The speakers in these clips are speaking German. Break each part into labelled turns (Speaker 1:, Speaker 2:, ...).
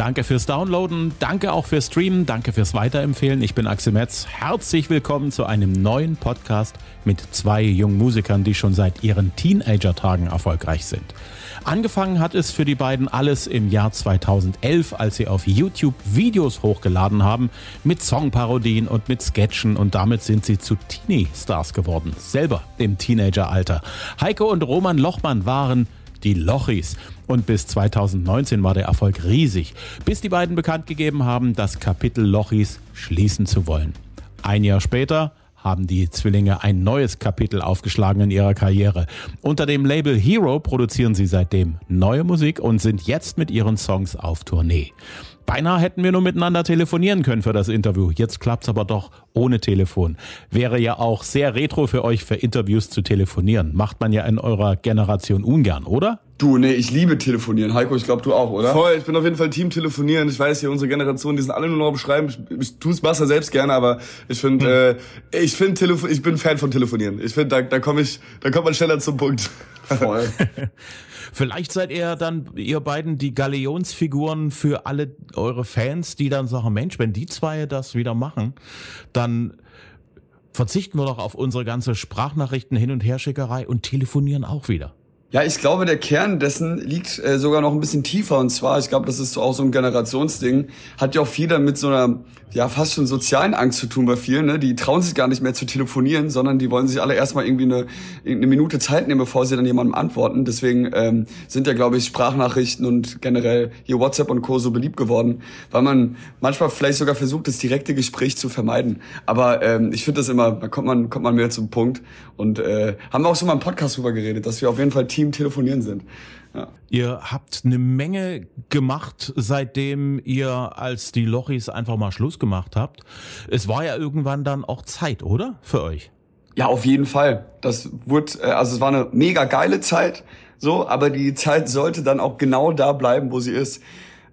Speaker 1: Danke fürs Downloaden, danke auch fürs Streamen, danke fürs Weiterempfehlen. Ich bin Axel Metz. Herzlich willkommen zu einem neuen Podcast mit zwei jungen Musikern, die schon seit ihren Teenager-Tagen erfolgreich sind. Angefangen hat es für die beiden alles im Jahr 2011, als sie auf YouTube Videos hochgeladen haben mit Songparodien und mit Sketchen und damit sind sie zu Teenie-Stars geworden, selber im Teenageralter. Heiko und Roman Lochmann waren die Lochis. Und bis 2019 war der Erfolg riesig, bis die beiden bekannt gegeben haben, das Kapitel Lochis schließen zu wollen. Ein Jahr später haben die Zwillinge ein neues Kapitel aufgeschlagen in ihrer Karriere. Unter dem Label Hero produzieren sie seitdem neue Musik und sind jetzt mit ihren Songs auf Tournee. Beinahe hätten wir nur miteinander telefonieren können für das Interview. Jetzt klappt's aber doch ohne Telefon. Wäre ja auch sehr retro für euch, für Interviews zu telefonieren. Macht man ja in eurer Generation ungern, oder?
Speaker 2: Du, nee, ich liebe telefonieren. Heiko, ich glaube, du auch, oder?
Speaker 3: Voll, ich bin auf jeden Fall Team telefonieren. Ich weiß hier, unsere Generation, die sind alle nur noch am Schreiben. Ich, ich tu's Wasser selbst gerne, aber ich finde, hm. äh, ich finde Telefon, ich bin Fan von telefonieren. Ich finde, da, da komme ich, da kommt man schneller zum Punkt. Voll.
Speaker 1: Vielleicht seid ihr dann, ihr beiden, die Galeonsfiguren für alle eure Fans, die dann sagen, Mensch, wenn die zwei das wieder machen, dann verzichten wir doch auf unsere ganze Sprachnachrichten hin und her Schickerei und telefonieren auch wieder.
Speaker 2: Ja, ich glaube, der Kern dessen liegt äh, sogar noch ein bisschen tiefer. Und zwar, ich glaube, das ist auch so ein Generationsding, hat ja auch viel damit so einer, ja, fast schon sozialen Angst zu tun bei vielen. Ne? Die trauen sich gar nicht mehr zu telefonieren, sondern die wollen sich alle erstmal irgendwie eine, eine Minute Zeit nehmen, bevor sie dann jemandem antworten. Deswegen ähm, sind ja, glaube ich, Sprachnachrichten und generell hier WhatsApp und Co. so beliebt geworden, weil man manchmal vielleicht sogar versucht, das direkte Gespräch zu vermeiden. Aber ähm, ich finde das immer, da kommt man, kommt man mehr zum Punkt. Und äh, haben wir auch schon mal im Podcast drüber geredet, dass wir auf jeden Fall Team telefonieren sind.
Speaker 1: Ja. Ihr habt eine Menge gemacht, seitdem ihr als die Lochis einfach mal Schluss gemacht habt. Es war ja irgendwann dann auch Zeit, oder? Für euch?
Speaker 2: Ja, auf jeden Fall. Das wurde, äh, also es war eine mega geile Zeit, so, aber die Zeit sollte dann auch genau da bleiben, wo sie ist.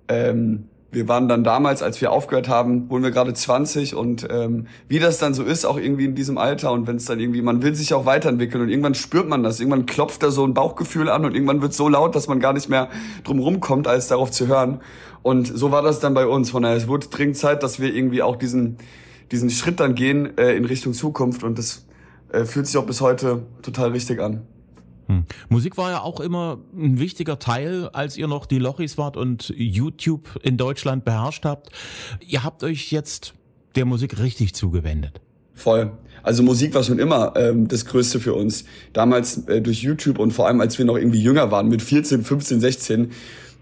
Speaker 2: Ähm, wir waren dann damals, als wir aufgehört haben, wurden wir gerade 20 und ähm, wie das dann so ist, auch irgendwie in diesem Alter und wenn es dann irgendwie, man will sich auch weiterentwickeln und irgendwann spürt man das, irgendwann klopft da so ein Bauchgefühl an und irgendwann wird so laut, dass man gar nicht mehr drum rumkommt, als darauf zu hören. Und so war das dann bei uns. Von daher, es wurde dringend Zeit, dass wir irgendwie auch diesen, diesen Schritt dann gehen äh, in Richtung Zukunft und das äh, fühlt sich auch bis heute total richtig an.
Speaker 1: Hm. Musik war ja auch immer ein wichtiger Teil, als ihr noch die Lochis wart und YouTube in Deutschland beherrscht habt. Ihr habt euch jetzt der Musik richtig zugewendet.
Speaker 2: Voll. Also Musik war schon immer ähm, das Größte für uns. Damals äh, durch YouTube und vor allem als wir noch irgendwie jünger waren, mit 14, 15, 16,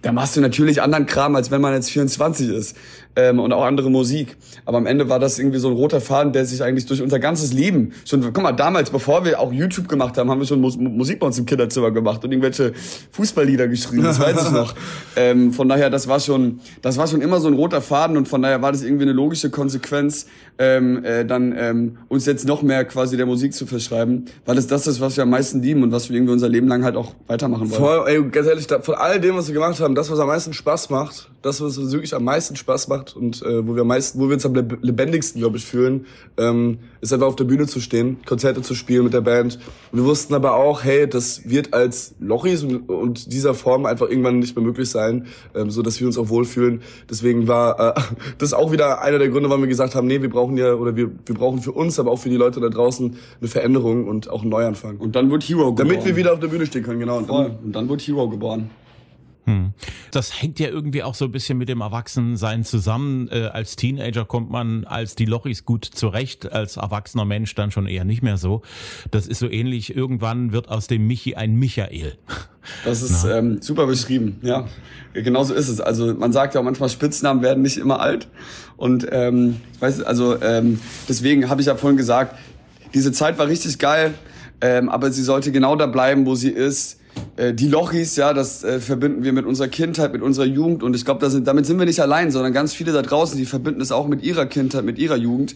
Speaker 2: da machst du natürlich anderen Kram, als wenn man jetzt 24 ist ähm, und auch andere Musik. Aber am Ende war das irgendwie so ein roter Faden, der sich eigentlich durch unser ganzes Leben schon, guck mal, damals, bevor wir auch YouTube gemacht haben, haben wir schon Mus Musik bei uns im Kinderzimmer gemacht und irgendwelche Fußballlieder geschrieben, das weiß ich noch. Ähm, von daher, das war schon, das war schon immer so ein roter Faden und von daher war das irgendwie eine logische Konsequenz, ähm, äh, dann ähm, uns jetzt noch mehr quasi der Musik zu verschreiben, weil es das ist, was wir am meisten lieben und was wir irgendwie unser Leben lang halt auch weitermachen wollen.
Speaker 3: Voll, ey, ganz ehrlich, von all dem, was wir gemacht haben, das, was am meisten Spaß macht, das, was uns wirklich am meisten Spaß macht und äh, wo wir am meisten, wo wir uns am lebendigsten, glaube ich, fühlen, ähm, ist einfach auf der Bühne zu stehen, Konzerte zu spielen mit der Band. Und wir wussten aber auch, hey, das wird als Lochis und, und dieser Form einfach irgendwann nicht mehr möglich sein, ähm, so dass wir uns auch wohlfühlen. Deswegen war äh, das auch wieder einer der Gründe, warum wir gesagt haben, nee, wir brauchen ja oder wir, wir brauchen für uns, aber auch für die Leute da draußen eine Veränderung und auch einen Neuanfang.
Speaker 2: Und dann wird Hero
Speaker 3: geboren. Damit wir wieder auf der Bühne stehen können, genau.
Speaker 2: Und dann, und dann wird Hero geboren.
Speaker 1: Hm. Das hängt ja irgendwie auch so ein bisschen mit dem Erwachsensein zusammen. Äh, als Teenager kommt man als die Lochis gut zurecht, als erwachsener Mensch dann schon eher nicht mehr so. Das ist so ähnlich. Irgendwann wird aus dem Michi ein Michael.
Speaker 2: Das ist ähm, super beschrieben, ja. Genauso ist es. Also man sagt ja auch manchmal, Spitznamen werden nicht immer alt. Und ähm, ich weiß, also ähm, deswegen habe ich ja vorhin gesagt, diese Zeit war richtig geil, ähm, aber sie sollte genau da bleiben, wo sie ist äh, die Lochis, ja, das äh, verbinden wir mit unserer Kindheit, mit unserer Jugend und ich glaube, sind, damit sind wir nicht allein, sondern ganz viele da draußen, die verbinden es auch mit ihrer Kindheit, mit ihrer Jugend.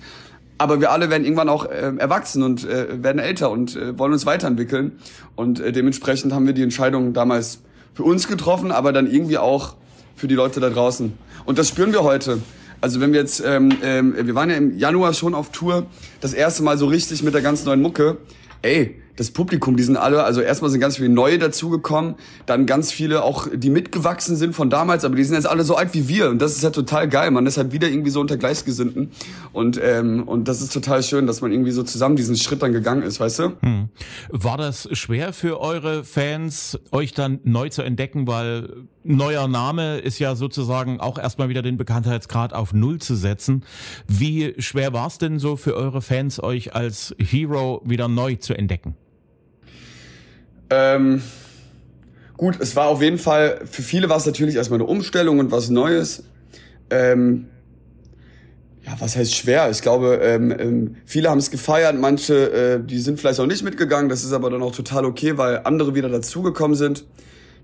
Speaker 2: Aber wir alle werden irgendwann auch äh, erwachsen und äh, werden älter und äh, wollen uns weiterentwickeln. Und äh, dementsprechend haben wir die Entscheidung damals für uns getroffen, aber dann irgendwie auch für die Leute da draußen. Und das spüren wir heute. Also wenn wir jetzt, ähm, ähm, wir waren ja im Januar schon auf Tour, das erste Mal so richtig mit der ganz neuen Mucke. Ey, das Publikum, die sind alle, also erstmal sind ganz viele neue dazugekommen, dann ganz viele auch, die mitgewachsen sind von damals, aber die sind jetzt alle so alt wie wir und das ist ja total geil, man ist halt wieder irgendwie so unter Gleichgesinnten und ähm, und das ist total schön, dass man irgendwie so zusammen diesen Schritt dann gegangen ist, weißt du? Hm.
Speaker 1: War das schwer für eure Fans, euch dann neu zu entdecken, weil neuer Name ist ja sozusagen auch erstmal wieder den Bekanntheitsgrad auf Null zu setzen. Wie schwer war es denn so für eure Fans, euch als Hero wieder neu zu entdecken?
Speaker 2: Ähm, gut, es war auf jeden Fall, für viele war es natürlich erstmal eine Umstellung und was Neues. Ähm, ja, was heißt schwer? Ich glaube, ähm, ähm, viele haben es gefeiert, manche, äh, die sind vielleicht auch nicht mitgegangen. Das ist aber dann auch total okay, weil andere wieder dazugekommen sind.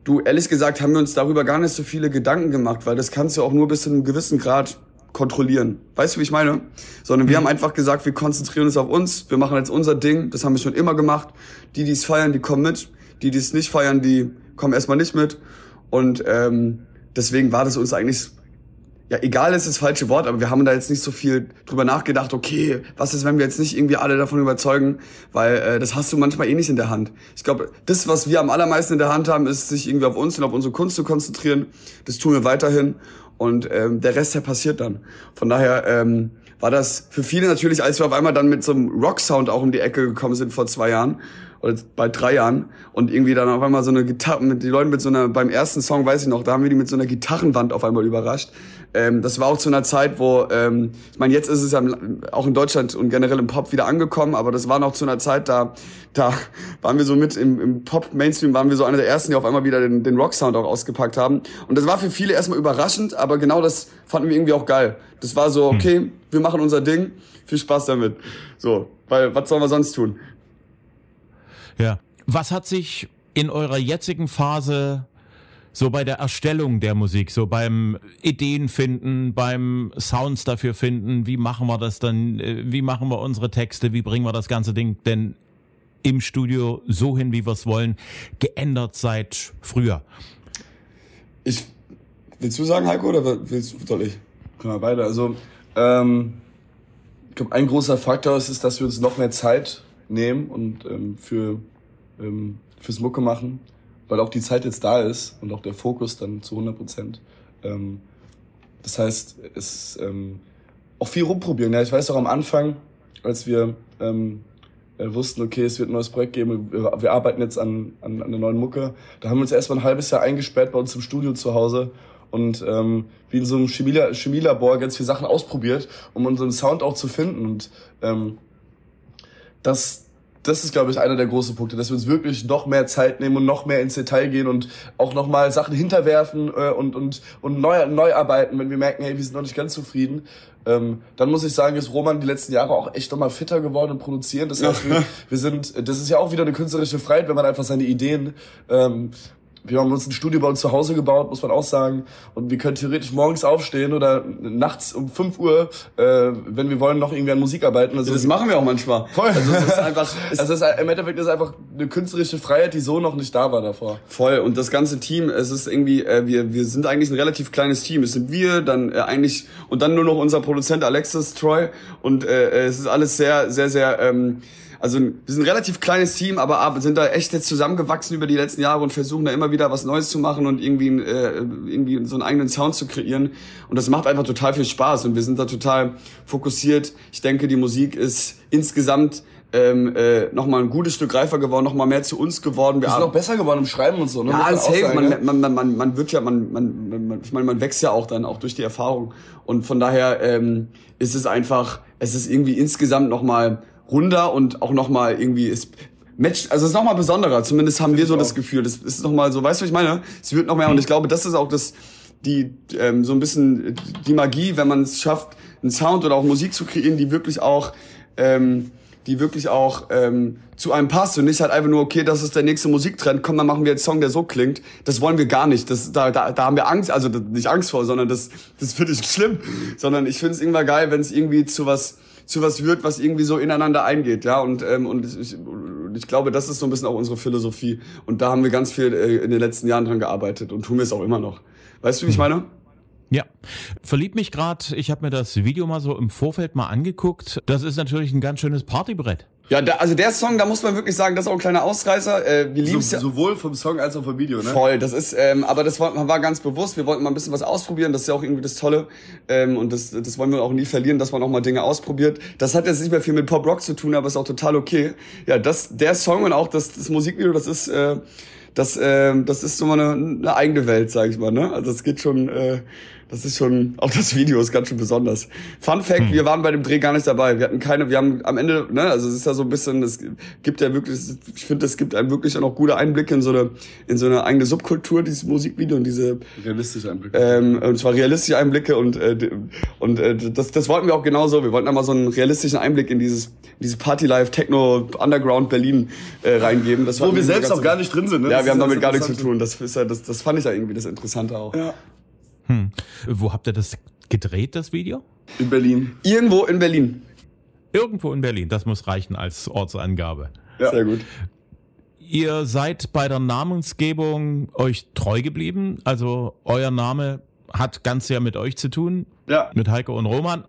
Speaker 2: Du, ehrlich gesagt, haben wir uns darüber gar nicht so viele Gedanken gemacht, weil das kannst du auch nur bis zu einem gewissen Grad kontrollieren. Weißt du, wie ich meine? Sondern wir mhm. haben einfach gesagt, wir konzentrieren uns auf uns, wir machen jetzt unser Ding, das haben wir schon immer gemacht. Die, die es feiern, die kommen mit. Die, die es nicht feiern, die kommen erstmal nicht mit. Und ähm, deswegen war das uns eigentlich ja, egal ist das falsche Wort, aber wir haben da jetzt nicht so viel drüber nachgedacht, okay, was ist, wenn wir jetzt nicht irgendwie alle davon überzeugen, weil äh, das hast du manchmal eh nicht in der Hand. Ich glaube, das, was wir am allermeisten in der Hand haben, ist, sich irgendwie auf uns und auf unsere Kunst zu konzentrieren. Das tun wir weiterhin und ähm, der Rest, der passiert dann. Von daher ähm, war das für viele natürlich, als wir auf einmal dann mit so einem Rock-Sound auch um die Ecke gekommen sind vor zwei Jahren, oder bald drei Jahren und irgendwie dann auf einmal so eine Gitarre mit die Leute mit so einer beim ersten Song weiß ich noch da haben wir die mit so einer Gitarrenwand auf einmal überrascht. Ähm, das war auch zu einer Zeit wo ähm, ich meine jetzt ist es ja auch in Deutschland und generell im Pop wieder angekommen aber das war noch zu einer Zeit da da waren wir so mit im, im Pop Mainstream waren wir so einer der ersten die auf einmal wieder den, den Rock Sound auch ausgepackt haben. Und das war für viele erstmal überraschend aber genau das fanden wir irgendwie auch geil. Das war so hm. okay wir machen unser Ding viel Spaß damit. So weil was sollen wir sonst tun
Speaker 1: ja. Was hat sich in eurer jetzigen Phase so bei der Erstellung der Musik, so beim Ideen finden, beim Sounds dafür finden, wie machen wir das dann, äh, wie machen wir unsere Texte, wie bringen wir das ganze Ding denn im Studio so hin, wie wir es wollen, geändert seit früher?
Speaker 2: Ich, willst du sagen, Heiko, oder willst du, soll ich?
Speaker 3: Können wir beide. Also, ähm, ich glaube, ein großer Faktor ist, ist, dass wir uns noch mehr Zeit nehmen und ähm, für ähm, fürs Mucke machen, weil auch die Zeit jetzt da ist und auch der Fokus dann zu 100 Prozent. Ähm, das heißt, es ähm, auch viel rumprobieren. Ja, ich weiß auch am Anfang, als wir ähm, äh, wussten, okay, es wird ein neues Projekt geben, wir, arbeiten jetzt an, an, an der neuen Mucke, da haben wir uns erstmal ein halbes Jahr eingesperrt bei uns im Studio zu Hause und ähm, wie in so einem Chemielabor ganz viele Sachen ausprobiert, um unseren Sound auch zu finden. Und ähm, das, das ist, glaube ich, einer der großen Punkte, dass wir uns wirklich noch mehr Zeit nehmen und noch mehr ins Detail gehen und auch noch mal Sachen hinterwerfen äh, und, und, und neu, neu arbeiten, wenn wir merken, hey, wir sind noch nicht ganz zufrieden. Ähm, dann muss ich sagen, ist Roman die letzten Jahre auch echt nochmal fitter geworden im Produzieren. Das heißt, wir, wir sind, das ist ja auch wieder eine künstlerische Freiheit, wenn man einfach seine Ideen ähm, wir haben uns ein Studio bei uns zu Hause gebaut, muss man auch sagen. Und wir können theoretisch morgens aufstehen oder nachts um 5 Uhr, äh, wenn wir wollen, noch irgendwie an Musik arbeiten.
Speaker 2: Also das machen wir auch manchmal.
Speaker 3: Voll. Also es ist einfach, also es ist, im Endeffekt ist es einfach eine künstlerische Freiheit, die so noch nicht da war davor.
Speaker 2: Voll. Und das ganze Team, es ist irgendwie, äh, wir, wir sind eigentlich ein relativ kleines Team. Es sind wir, dann äh, eigentlich, und dann nur noch unser Produzent Alexis Troy. Und äh, es ist alles sehr, sehr, sehr, ähm, also wir sind ein relativ kleines Team, aber sind da echt jetzt zusammengewachsen über die letzten Jahre und versuchen da immer wieder was Neues zu machen und irgendwie, äh, irgendwie so einen eigenen Sound zu kreieren. Und das macht einfach total viel Spaß und wir sind da total fokussiert. Ich denke, die Musik ist insgesamt ähm, äh, nochmal ein gutes Stück reifer geworden, nochmal mehr zu uns geworden.
Speaker 3: Wir sind auch besser geworden im Schreiben und so. Ne?
Speaker 2: Ja, safe. Man, ne? man, man, man, man wird ja, man, man, man, ich meine, man wächst ja auch dann auch durch die Erfahrung. Und von daher ähm, ist es einfach, es ist irgendwie insgesamt nochmal runder und auch nochmal irgendwie ist Match, also es ist nochmal besonderer, zumindest haben wir so das Gefühl. Das ist nochmal so, weißt du, was ich meine? Es wird noch mehr und ich glaube, das ist auch das, die, ähm, so ein bisschen die Magie, wenn man es schafft, einen Sound oder auch Musik zu kreieren, die wirklich auch, ähm, die wirklich auch ähm, zu einem passt und nicht halt einfach nur, okay, das ist der nächste Musiktrend, komm, dann machen wir jetzt einen Song, der so klingt. Das wollen wir gar nicht. Das, da, da, da haben wir Angst, also nicht Angst vor, sondern das, das finde ich schlimm. Sondern ich finde es irgendwann geil, wenn es irgendwie zu was zu was wird, was irgendwie so ineinander eingeht, ja. Und ähm, und ich, ich glaube, das ist so ein bisschen auch unsere Philosophie. Und da haben wir ganz viel äh, in den letzten Jahren dran gearbeitet und tun wir es auch immer noch. Weißt du, wie ich meine?
Speaker 1: Ja, verliebt mich gerade. Ich habe mir das Video mal so im Vorfeld mal angeguckt. Das ist natürlich ein ganz schönes Partybrett.
Speaker 2: Ja, da, also der Song, da muss man wirklich sagen, das ist auch ein kleiner Ausreißer. Äh, wir lieben es
Speaker 3: So,
Speaker 2: ja.
Speaker 3: sowohl vom Song als auch vom Video, ne?
Speaker 2: Voll, das ist, ähm, aber das war, war ganz bewusst. Wir wollten mal ein bisschen was ausprobieren. Das ist ja auch irgendwie das Tolle. Ähm, und das, das wollen wir auch nie verlieren, dass man auch mal Dinge ausprobiert. Das hat jetzt nicht mehr viel mit Pop Rock zu tun, aber ist auch total okay. Ja, das, der Song und auch das, das Musikvideo, das ist, äh, das, ähm, das ist so mal eine, eine eigene Welt, sag ich mal. Ne? Also das geht schon, äh, das ist schon, auch das Video ist ganz schön besonders. Fun Fact, wir waren bei dem Dreh gar nicht dabei. Wir hatten keine, wir haben am Ende, ne, also es ist ja so ein bisschen, es gibt ja wirklich, ich finde, es gibt einem wirklich auch noch gute Einblicke in so eine, in so eine eigene Subkultur, dieses Musikvideo und diese,
Speaker 3: Realistische Einblick.
Speaker 2: ähm, und zwar realistische Einblicke und äh, und äh, das, das wollten wir auch genauso. Wir wollten einmal so einen realistischen Einblick in dieses diese Party Life Techno Underground Berlin äh, reingeben. Das
Speaker 3: Wo wir selbst auch gar nicht drin sind, ne?
Speaker 2: Ja, wir haben damit gar nichts zu tun. Das ist ja das, das fand ich ja irgendwie das Interessante auch.
Speaker 3: Ja.
Speaker 1: Hm. Wo habt ihr das gedreht, das Video?
Speaker 3: In Berlin.
Speaker 2: Irgendwo in Berlin.
Speaker 1: Irgendwo in Berlin. Das muss reichen als Ortsangabe.
Speaker 3: Ja.
Speaker 2: Sehr gut.
Speaker 1: Ihr seid bei der Namensgebung euch treu geblieben. Also euer Name hat ganz sehr mit euch zu tun,
Speaker 3: Ja.
Speaker 1: mit Heiko und Roman.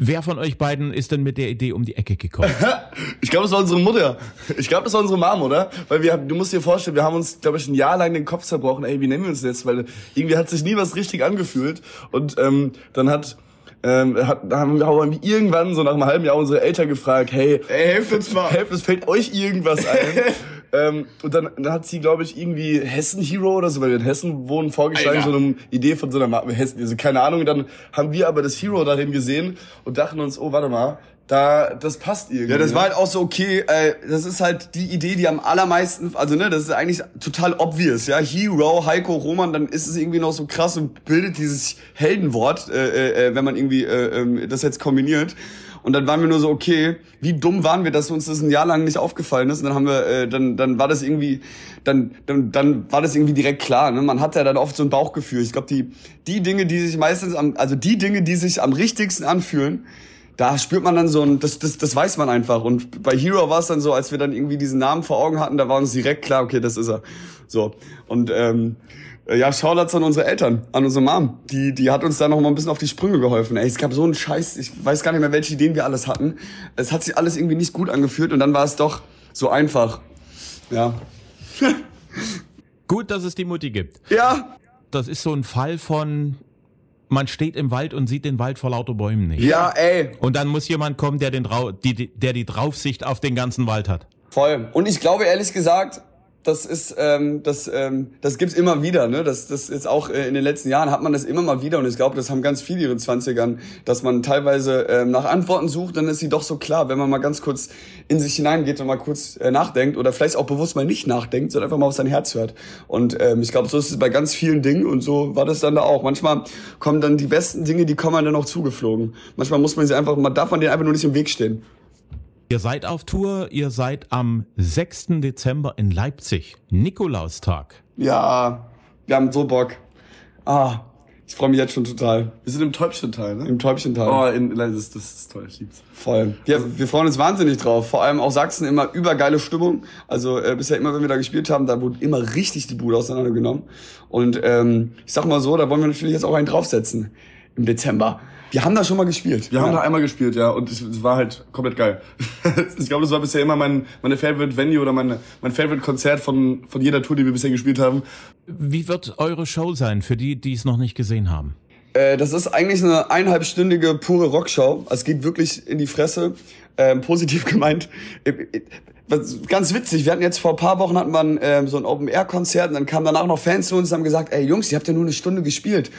Speaker 1: Wer von euch beiden ist denn mit der Idee um die Ecke gekommen?
Speaker 3: Ich glaube, das war unsere Mutter. Ich glaube, das war unsere Mom, oder? Weil wir, haben- du musst dir vorstellen, wir haben uns, glaube ich, ein Jahr lang den Kopf zerbrochen. Ey, wie nennen wir uns jetzt? Weil irgendwie hat sich nie was richtig angefühlt. Und ähm, dann hat, ähm, hat, haben wir irgendwann so nach einem halben Jahr unsere Eltern gefragt, hey,
Speaker 2: Ey, helft uns mal.
Speaker 3: helft, es fällt euch irgendwas ein. ähm, und dann, dann hat sie, glaube ich, irgendwie Hessen Hero oder so, weil wir in Hessen wohnen, vorgeschlagen,
Speaker 2: Alter.
Speaker 3: so eine Idee von so einer Hessen, also keine Ahnung. Und dann haben wir aber das Hero darin gesehen und dachten uns, oh, warte mal, da, das passt irgendwie.
Speaker 2: Ja, das
Speaker 3: ne?
Speaker 2: war halt auch so okay. Äh, das ist halt die Idee, die am allermeisten, also ne, das ist eigentlich total obvious, ja. Hero, Heiko, Roman, dann ist es irgendwie noch so krass und bildet dieses Heldenwort, äh, äh, wenn man irgendwie äh, ähm, das jetzt kombiniert. Und dann waren wir nur so, okay, wie dumm waren wir, dass uns das ein Jahr lang nicht aufgefallen ist. Und dann haben wir, äh, dann, dann war das irgendwie, dann, dann, dann war das irgendwie direkt klar. Ne? Man hat ja dann oft so ein Bauchgefühl. Ich glaube, die, die Dinge, die sich meistens am, also die Dinge, die sich am richtigsten anfühlen, da spürt man dann so ein, das, das, das weiß man einfach. Und bei Hero war es dann so, als wir dann irgendwie diesen Namen vor Augen hatten, da war uns direkt klar, okay, das ist er. So. Und ähm, ja, Shoutouts an unsere Eltern, an unsere Mom. Die, die hat uns da noch mal ein bisschen auf die Sprünge geholfen. Ey, es gab so einen Scheiß, ich weiß gar nicht mehr, welche Ideen wir alles hatten. Es hat sich alles irgendwie nicht gut angefühlt und dann war es doch so einfach. Ja.
Speaker 1: Gut, dass es die Mutti gibt.
Speaker 2: Ja,
Speaker 1: Das ist so ein Fall von, man steht im Wald und sieht den Wald vor lauter Bäumen nicht.
Speaker 2: ja, ey.
Speaker 1: Und dann muss jemand kommen, der, den Drau die, die, der die Draufsicht auf den ganzen Wald hat.
Speaker 2: Voll. Und ich glaube ehrlich gesagt, das ist, ähm, das, ähm, das gibt's immer wieder. Ne? Das, das ist auch äh, in den letzten Jahren hat man das immer mal wieder und ich glaube, das haben ganz viele in ihren Zwanzigern, dass man teilweise ähm, nach Antworten sucht, dann ist sie doch so klar, wenn man mal ganz kurz in sich hineingeht und mal kurz äh, nachdenkt oder vielleicht auch bewusst mal nicht nachdenkt, sondern einfach mal auf sein Herz hört. Und ähm, ich glaube, so ist es bei ganz vielen Dingen und so war das dann da auch. Manchmal kommen dann die besten Dinge, die kommen dann auch zugeflogen. Manchmal muss man sie einfach, man darf man denen einfach nur nicht im Weg stehen.
Speaker 1: Ihr seid auf Tour, ihr seid am 6. Dezember in Leipzig. Nikolaustag.
Speaker 2: Ja, wir haben so Bock. Ah, ich freue mich jetzt schon total.
Speaker 3: Wir sind im Täubchenteil, ne?
Speaker 2: Im Täubchental.
Speaker 3: Oh, in, das, ist, das ist toll, ich lieb's.
Speaker 2: Voll. Ja, wir freuen uns wahnsinnig drauf. Vor allem auch Sachsen immer übergeile Stimmung. Also äh, bisher immer, wenn wir da gespielt haben, da wurde immer richtig die Bude auseinandergenommen. Und ähm, ich sag mal so, da wollen wir natürlich jetzt auch einen draufsetzen im Dezember. Wir haben da schon mal gespielt.
Speaker 3: Wir haben
Speaker 2: ja.
Speaker 3: da einmal gespielt, ja, und es, war halt komplett geil. ich glaube, das war bisher immer mein, meine Favorite Venue oder meine, mein Favorite Konzert von, von jeder Tour, die wir bisher gespielt haben.
Speaker 1: Wie wird eure Show sein für die, die es noch nicht gesehen haben?
Speaker 2: Äh, das ist eigentlich eine eineinhalbstündige pure Rockshow. Also es geht wirklich in die Fresse. Ähm, positiv gemeint. Äh, äh, was- Ganz witzig, wir hatten jetzt vor ein paar Wochen hatten wir ein, ähm, so ein Open-Air-Konzert und dann kamen danach noch Fans zu uns und haben gesagt, ey Jungs, ihr habt ja nur eine Stunde gespielt.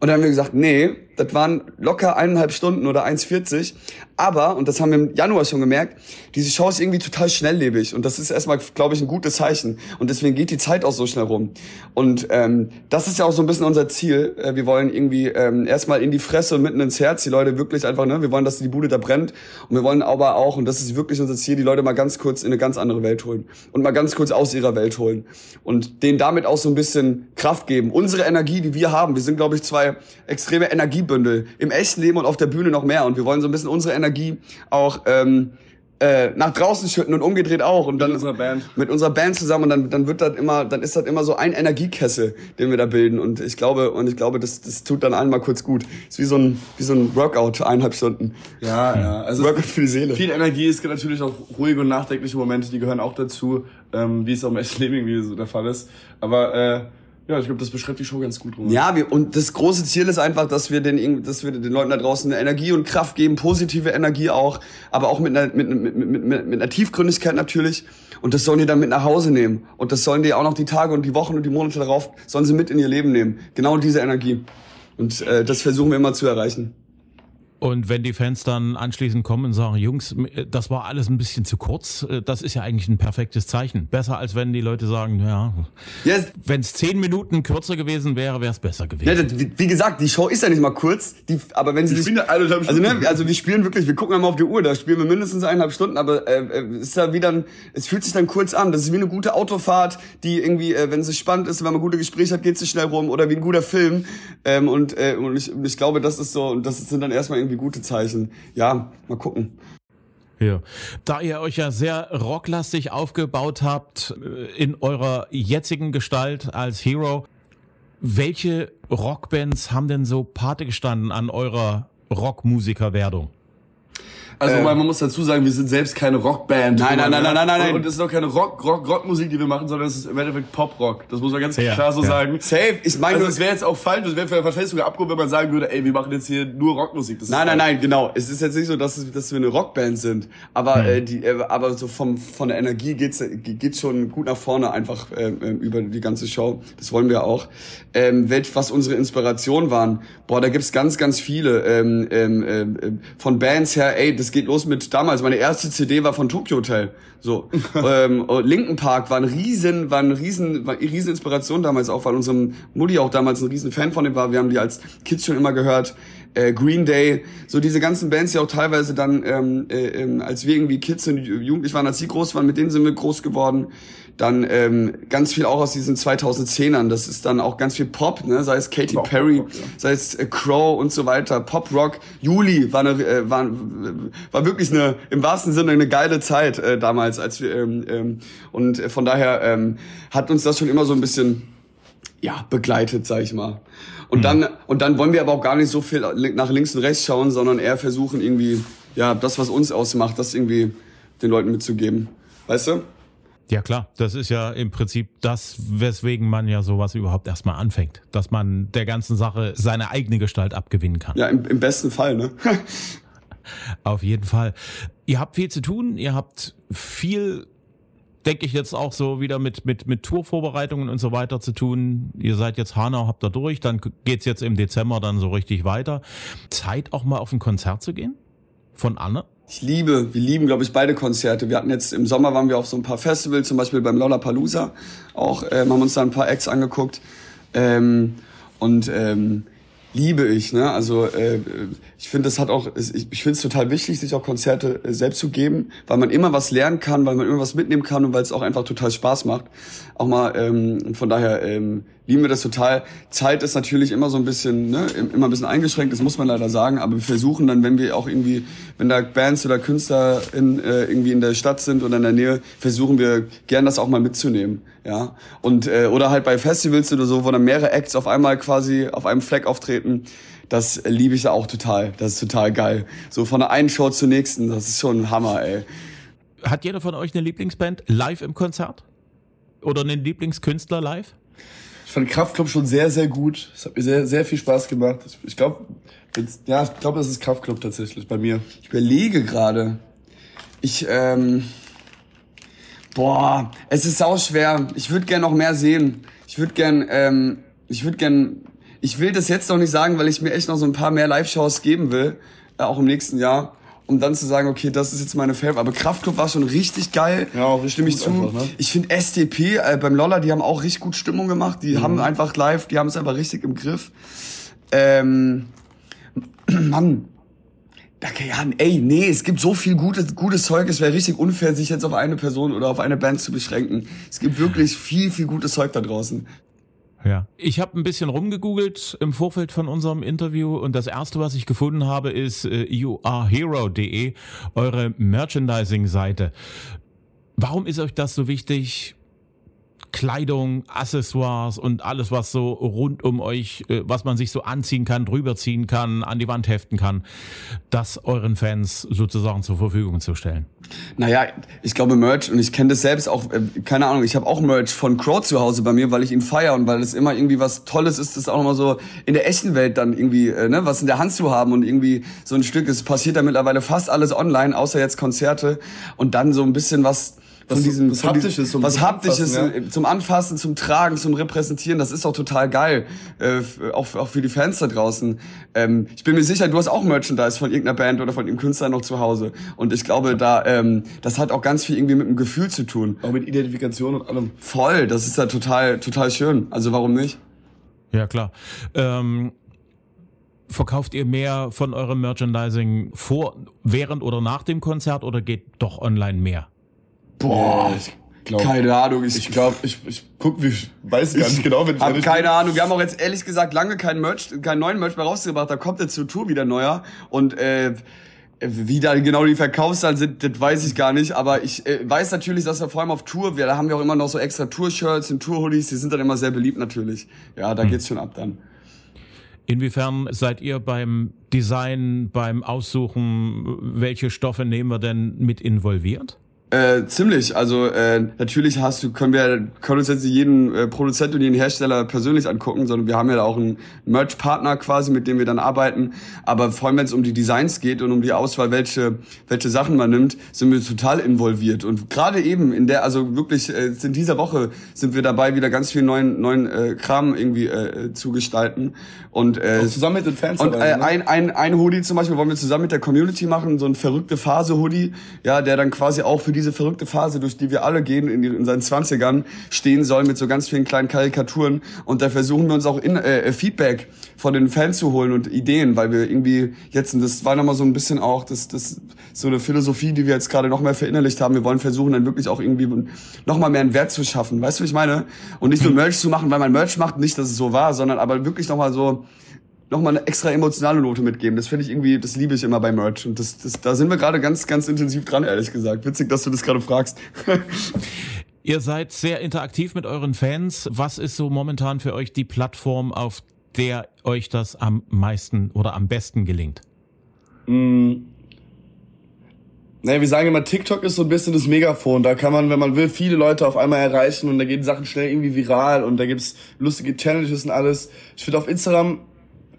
Speaker 2: Und dann haben wir gesagt, nee, das waren locker eineinhalb Stunden oder 1,40. Aber, und das haben wir im Januar schon gemerkt, diese Show ist irgendwie total schnelllebig. Und das ist erstmal, glaube ich, ein gutes Zeichen. Und deswegen geht die Zeit auch so schnell rum. Und ähm, das ist ja auch so ein bisschen unser Ziel. Äh, wir wollen irgendwie ähm, erstmal in die Fresse und mitten ins Herz die Leute wirklich einfach, ne, wir wollen, dass die Bude da brennt. Und wir wollen aber auch, und das ist wirklich unser Ziel, die Leute mal ganz kurz in eine ganz andere Welt holen. Und mal ganz kurz aus ihrer Welt holen. Und denen damit auch so ein bisschen Kraft geben. Unsere Energie, die wir haben, wir sind, glaube ich, zwei extreme Energiebündel. Im echten Leben und auf der Bühne noch mehr. Und wir wollen so ein bisschen unsere Energie auch ähm, äh, nach draußen schütten und umgedreht auch und dann
Speaker 3: Mit unserer Band.
Speaker 2: mit unserer Band zusammen und dann dann wird das immer dann ist das immer so ein Energiekessel den wir da bilden und ich glaube und ich glaube das das tut dann allen mal kurz gut ist wie so ein wie so ein Workout eineinhalb Stunden
Speaker 3: Ja, ja. Also
Speaker 2: Workout für die Seele
Speaker 3: Viel Energie, es gibt natürlich auch ruhige und nachdenkliche Momente, die gehören auch dazu, ähm, wie es auch im echten Leben irgendwie so der Fall ist. Aber äh, ja, ich glaube, das beschreibt die Show ganz gut. Roman.
Speaker 2: Ja, wir, und das große Ziel ist einfach, dass wir den, dass wir den Leuten da draußen eine Energie und Kraft geben, positive Energie auch, aber auch mit einer, mit, mit, mit, mit, mit einer Tiefgründigkeit natürlich. Und das sollen die dann mit nach Hause nehmen. Und das sollen die auch noch die Tage und die Wochen und die Monate darauf, sollen sie mit in ihr Leben nehmen. Genau diese Energie. Und äh, das versuchen wir immer zu erreichen.
Speaker 1: Und wenn die Fans dann anschließend kommen und sagen, Jungs, das war alles ein bisschen zu kurz, äh, das ist ja eigentlich ein perfektes Zeichen. Besser als wenn die Leute sagen, ja,
Speaker 2: Ja,
Speaker 1: wenn es zehn Minuten kürzer gewesen wäre, wäre es besser
Speaker 2: Ja,
Speaker 1: gewesen.
Speaker 2: das, wie wie gesagt, die Show ist ja nicht mal kurz, die, aber wenn sie
Speaker 3: Wir
Speaker 2: sich,
Speaker 3: ja
Speaker 2: also, ne, also wir spielen wirklich, wir gucken einmal auf die Uhr, da spielen wir mindestens eineinhalb Stunden, aber äh, äh, ist ja wieder, ein, es fühlt sich dann kurz an. Das ist wie eine gute Autofahrt, die irgendwie, äh, wenn es spannend ist, wenn man gute Gespräche hat, geht es schnell rum oder wie ein guter Film. Ähm, und äh, und ich, ich glaube, das ist so, und das sind dann erstmal irgendwie gute Zeichen. Ja, mal gucken.
Speaker 1: Ja. Da ihr euch ja sehr rocklastig aufgebaut habt äh, in eurer jetzigen Gestalt als Hero, welche Rockbands haben denn so Pate gestanden an eurer Rockmusikerwerdung?
Speaker 3: Also
Speaker 2: Ähm.
Speaker 3: man muss dazu sagen, wir sind selbst keine Rockband.
Speaker 2: Nein, nein, nein, nein, nein, nein, nein.
Speaker 3: Und es ist auch keine Rock, Rock, Rockmusik, die wir machen, sondern es ist im Endeffekt Pop-Rock. Das muss man ganz
Speaker 1: Ja,
Speaker 3: klar so
Speaker 1: ja.
Speaker 3: sagen.
Speaker 2: Safe, ich meine
Speaker 3: Also es wäre jetzt auch falsch, es wäre wahrscheinlich sogar abgehoben, wenn man sagen würde, ey, wir machen jetzt hier nur Rockmusik. Das ist
Speaker 2: Nein, nein,
Speaker 3: falsch.
Speaker 2: nein, genau. Es ist jetzt nicht so, dass, es, dass wir eine Rockband sind, aber äh, die, äh, aber so vom von der Energie geht's geht's schon gut nach vorne einfach äh, äh, über die ganze Show. Das wollen wir auch. Ähm, welch, was unsere Inspiration waren, boah, da gibt's ganz, ganz viele ähm, ähm, ähm, von Bands her. Ey, das geht los mit damals. Meine erste CD war von Tokyo Hotel. So, ähm, Linken Park war ein riesen, war ein riesen, war eine riesen Inspiration damals auch, weil unsere Mutti auch damals ein riesen Fan von dem war. Wir haben die als Kids schon immer gehört äh, Green Day, so diese ganzen Bands, die auch teilweise dann, ähm, äh, ähm, als wir irgendwie Kids und Jugendlich waren, als sie groß waren, mit denen sind wir groß geworden. Dann ähm, ganz viel auch aus diesen 2010ern. Das ist dann auch ganz viel Pop, ne? sei es Katy
Speaker 3: auch
Speaker 2: Perry,
Speaker 3: Pop-Rock, ja.
Speaker 2: sei es äh, Crow und so weiter. Pop Rock, Juli war eine, äh, war, war wirklich eine im wahrsten Sinne eine geile Zeit äh, damals, als wir ähm, ähm, und äh, von daher ähm, hat uns das schon immer so ein bisschen ja, begleitet, sag ich mal. Und dann, und dann wollen wir aber auch gar nicht so viel nach links und rechts schauen, sondern eher versuchen irgendwie, ja, das, was uns ausmacht, das irgendwie den Leuten mitzugeben. Weißt du?
Speaker 1: Ja klar, das ist ja im Prinzip das, weswegen man ja sowas überhaupt erstmal anfängt, dass man der ganzen Sache seine eigene Gestalt abgewinnen kann.
Speaker 2: Ja, im, im besten Fall, ne?
Speaker 1: Auf jeden Fall. Ihr habt viel zu tun, ihr habt viel, denke ich jetzt auch so wieder mit, mit, mit Tourvorbereitungen und so weiter zu tun. Ihr seid jetzt Hanau, habt da durch, dann geht's jetzt im Dezember dann so richtig weiter. Zeit auch mal auf ein Konzert zu gehen? Von Anne?
Speaker 2: Ich liebe, wir lieben, glaube ich, beide Konzerte. Wir hatten jetzt im Sommer waren wir auf so ein paar Festivals, zum Beispiel beim Lollapalooza. Auch ähm, haben uns da ein paar Acts angeguckt. Ähm, und ähm, liebe ich, ne? Also äh, ich finde, das hat auch, ich, ich finde es total wichtig, sich auch Konzerte äh, selbst zu geben, weil man immer was lernen kann, weil man immer was mitnehmen kann und weil es auch einfach total Spaß macht. Auch mal, ähm, von daher ähm, lieben wir das total. Zeit ist natürlich immer so ein bisschen, ne, immer ein bisschen eingeschränkt, das muss man leider sagen, aber wir versuchen dann, wenn wir auch irgendwie, wenn da Bands oder Künstler in, äh, irgendwie in der Stadt sind oder in der Nähe, versuchen wir gern das auch mal mitzunehmen, ja. Und äh, oder halt bei Festivals oder so, wo dann mehrere Acts auf einmal quasi auf einem Fleck auftreten. Das liebe ich ja auch total. Das ist total geil. So von der einen Show zur nächsten, das ist schon ein Hammer, ey.
Speaker 1: Hat jeder von euch eine Lieblingsband live im Konzert? Oder einen Lieblingskünstler live?
Speaker 3: Ich fand Kraftclub schon sehr, sehr gut. Es hat mir sehr, sehr viel Spaß gemacht. Ich glaube, ja, ich glaube, das ist Kraftclub tatsächlich bei mir.
Speaker 2: Ich überlege gerade. Ich, ähm. Boah, es ist auch schwer. Ich würde gern noch mehr sehen. Ich würde gern, ähm, ich würde gern. Ich will das jetzt noch nicht sagen, weil ich mir echt noch so ein paar mehr Live-Shows geben will, äh, auch im nächsten Jahr, um dann zu sagen, okay, das ist jetzt meine Favorite. Aber Kraftclub war schon richtig geil.
Speaker 3: Ja, auch richtig
Speaker 2: Stimme ich zu.
Speaker 3: einfach, ne?
Speaker 2: Ich finde SDP äh, beim Lolla, die haben auch richtig gut Stimmung gemacht. Die haben einfach live, die haben es einfach richtig im Griff. Ähm, Mann, Okay, ja, ey, nee, es gibt so viel gutes, gutes Zeug, es wäre richtig unfair, sich jetzt auf eine Person oder auf eine Band zu beschränken. Es gibt wirklich viel, viel gutes Zeug da draußen.
Speaker 1: Ja. Ich habe ein bisschen rumgegoogelt im Vorfeld von unserem Interview und das erste, was ich gefunden habe, ist äh, youarehero.de, eure Merchandising-Seite. Warum ist euch das so wichtig? Kleidung, Accessoires und alles, was so rund um euch, äh, was man sich so anziehen kann, drüber ziehen kann, an die Wand heften kann, das euren Fans sozusagen zur Verfügung zu stellen?
Speaker 2: Naja, ich glaube Merch und ich kenne das selbst auch, äh, keine Ahnung, ich habe auch Merch von Crow zu Hause bei mir, weil ich ihn feiere und weil es immer irgendwie was Tolles ist, das auch nochmal so in der echten Welt dann irgendwie, äh, ne, was in der Hand zu haben und irgendwie so ein Stück, es passiert da mittlerweile fast alles online, außer jetzt Konzerte und dann so ein bisschen was von diesem,
Speaker 3: was Haptisches zum
Speaker 2: was Haptisches
Speaker 3: Anfassen,
Speaker 2: äh, zum Anfassen, zum Tragen, zum Repräsentieren, das ist auch total geil, äh, auch, auch für die Fans da draußen. Ähm, ich bin mir sicher, du hast auch Merchandise von irgendeiner Band oder von irgendeinem Künstler noch zu Hause und ich glaube, da ähm, das hat auch ganz viel irgendwie mit dem Gefühl zu tun.
Speaker 3: Auch mit Identifikation und allem.
Speaker 2: Voll, das ist ja total, total schön. Also warum nicht?
Speaker 1: Ja, klar. Ähm Verkauft ihr mehr von eurem Merchandising vor, während oder nach dem Konzert oder geht doch online mehr?
Speaker 2: Boah,
Speaker 3: ich glaub,
Speaker 2: keine Ahnung. Ich,
Speaker 3: Ich glaube, ich, ich guck, wie, weiß gar nicht genau, wenn ich
Speaker 2: hab keine Ahnung. Wir haben auch jetzt ehrlich gesagt lange keinen Merch, keinen neuen Merch mehr rausgebracht. Da kommt jetzt zur Tour wieder neuer und äh, wie da genau die Verkaufszahlen sind, das weiß ich gar nicht. Aber ich äh, weiß natürlich, dass wir vor allem auf Tour, wir, da haben wir auch immer noch so extra Tour-Shirts und Tour-Hoodies. Die sind dann immer sehr beliebt natürlich. Ja, da geht's schon ab dann.
Speaker 1: Inwiefern seid ihr beim Design, beim Aussuchen, welche Stoffe nehmen wir denn mit involviert?
Speaker 2: Äh, ziemlich. Also äh, natürlich hast du, können wir können uns jetzt nicht jeden äh, Produzent und jeden Hersteller persönlich angucken, sondern wir haben ja auch einen Merch-Partner quasi, mit dem wir dann arbeiten. Aber vor allem, wenn es um die Designs geht und um die Auswahl, welche welche Sachen man nimmt, sind wir total involviert. Und gerade eben in der, also wirklich äh, in dieser Woche sind wir dabei, wieder ganz viel neuen neuen äh, Kram irgendwie äh, zu gestalten. Und äh,
Speaker 3: Auch zusammen mit den Fans
Speaker 2: und äh,
Speaker 3: ne?
Speaker 2: ein, ein, ein Hoodie zum Beispiel wollen wir zusammen mit der Community machen, so ein verrückte Phase-Hoodie, ja, der dann quasi auch für diese verrückte Phase, durch die wir alle gehen in, die, in seinen Zwanzigern, stehen soll mit so ganz vielen kleinen Karikaturen. Und da versuchen wir uns auch in, äh, Feedback von den Fans zu holen und Ideen, weil wir irgendwie jetzt, und das war nochmal so ein bisschen auch, das, das so eine Philosophie, die wir jetzt gerade noch mehr verinnerlicht haben. Wir wollen versuchen, dann wirklich auch irgendwie nochmal mehr einen Wert zu schaffen. Weißt du, was ich meine? Und nicht nur Merch zu machen, weil man Merch macht, nicht, dass es so war, sondern aber wirklich nochmal so, nochmal eine extra emotionale Note mitgeben. Das finde ich irgendwie, das liebe ich immer bei Merch. Und das, das, da sind wir gerade ganz, ganz intensiv dran, ehrlich gesagt. Witzig, dass du das gerade fragst.
Speaker 1: Ihr seid sehr interaktiv mit euren Fans. Was ist so momentan für euch die Plattform, auf der euch das am meisten oder am besten gelingt?
Speaker 3: Naja, wir sagen immer, TikTok ist so ein bisschen das Megafon. Da kann man, wenn man will, viele Leute auf einmal erreichen und da gehen Sachen schnell irgendwie viral und da gibt's lustige Challenges und alles. Ich finde auf Instagram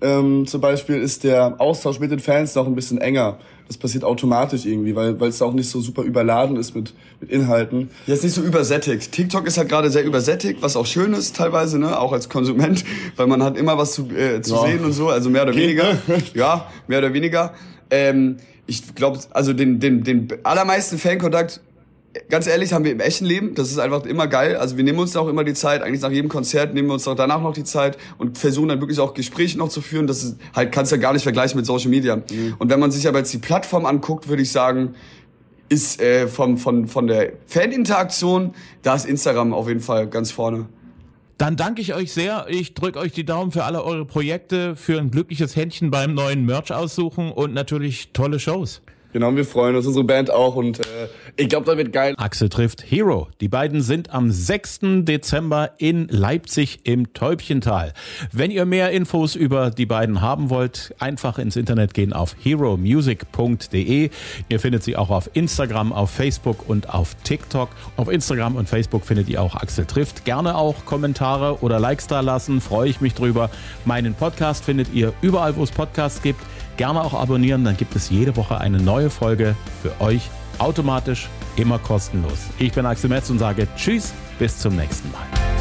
Speaker 3: ähm, zum Beispiel ist der Austausch mit den Fans noch ein bisschen enger. Das passiert automatisch irgendwie, weil weil es auch nicht so super überladen ist mit, mit Inhalten.
Speaker 2: Jetzt nicht so übersättigt. TikTok ist halt gerade sehr übersättigt, was auch schön ist teilweise, ne, auch als Konsument, weil man hat immer was zu, äh, zu
Speaker 3: Ja.
Speaker 2: sehen und so, also mehr oder weniger.
Speaker 3: ne?
Speaker 2: Ja, mehr oder weniger. Ähm, ich glaube, also den, den, den allermeisten Fankontakt, ganz ehrlich, haben wir im echten Leben. Das ist einfach immer geil. Also wir nehmen uns da auch immer die Zeit. Eigentlich nach jedem Konzert nehmen wir uns auch danach noch die Zeit und versuchen dann wirklich auch Gespräche noch zu führen. Das ist halt, kannst du ja gar nicht vergleichen mit Social Media. Und wenn man sich aber jetzt die Plattform anguckt, würde ich sagen, ist äh, vom, von, von der Faninteraktion, da ist Instagram auf jeden Fall ganz vorne.
Speaker 1: Dann danke ich euch sehr. Ich drücke euch die Daumen für alle eure Projekte, für ein glückliches Händchen beim neuen Merch aussuchen und natürlich tolle Shows.
Speaker 3: Genau, wir freuen uns, unsere Band auch und äh, ich glaube, da wird geil.
Speaker 1: Axel trifft Hero. Die beiden sind am 6. Dezember in Leipzig im Täubchental. Wenn ihr mehr Infos über die beiden haben wollt, einfach ins Internet gehen auf heromusic.de. Ihr findet sie auch auf Instagram, auf Facebook und auf TikTok. Auf Instagram und Facebook findet ihr auch Axel trifft. Gerne auch Kommentare oder Likes da lassen, freue ich mich drüber. Meinen Podcast findet ihr überall, wo es Podcasts gibt. Gerne auch abonnieren, dann gibt es jede Woche eine neue Folge für euch automatisch immer kostenlos. Ich bin Axel Metz und sage Tschüss, bis zum nächsten Mal.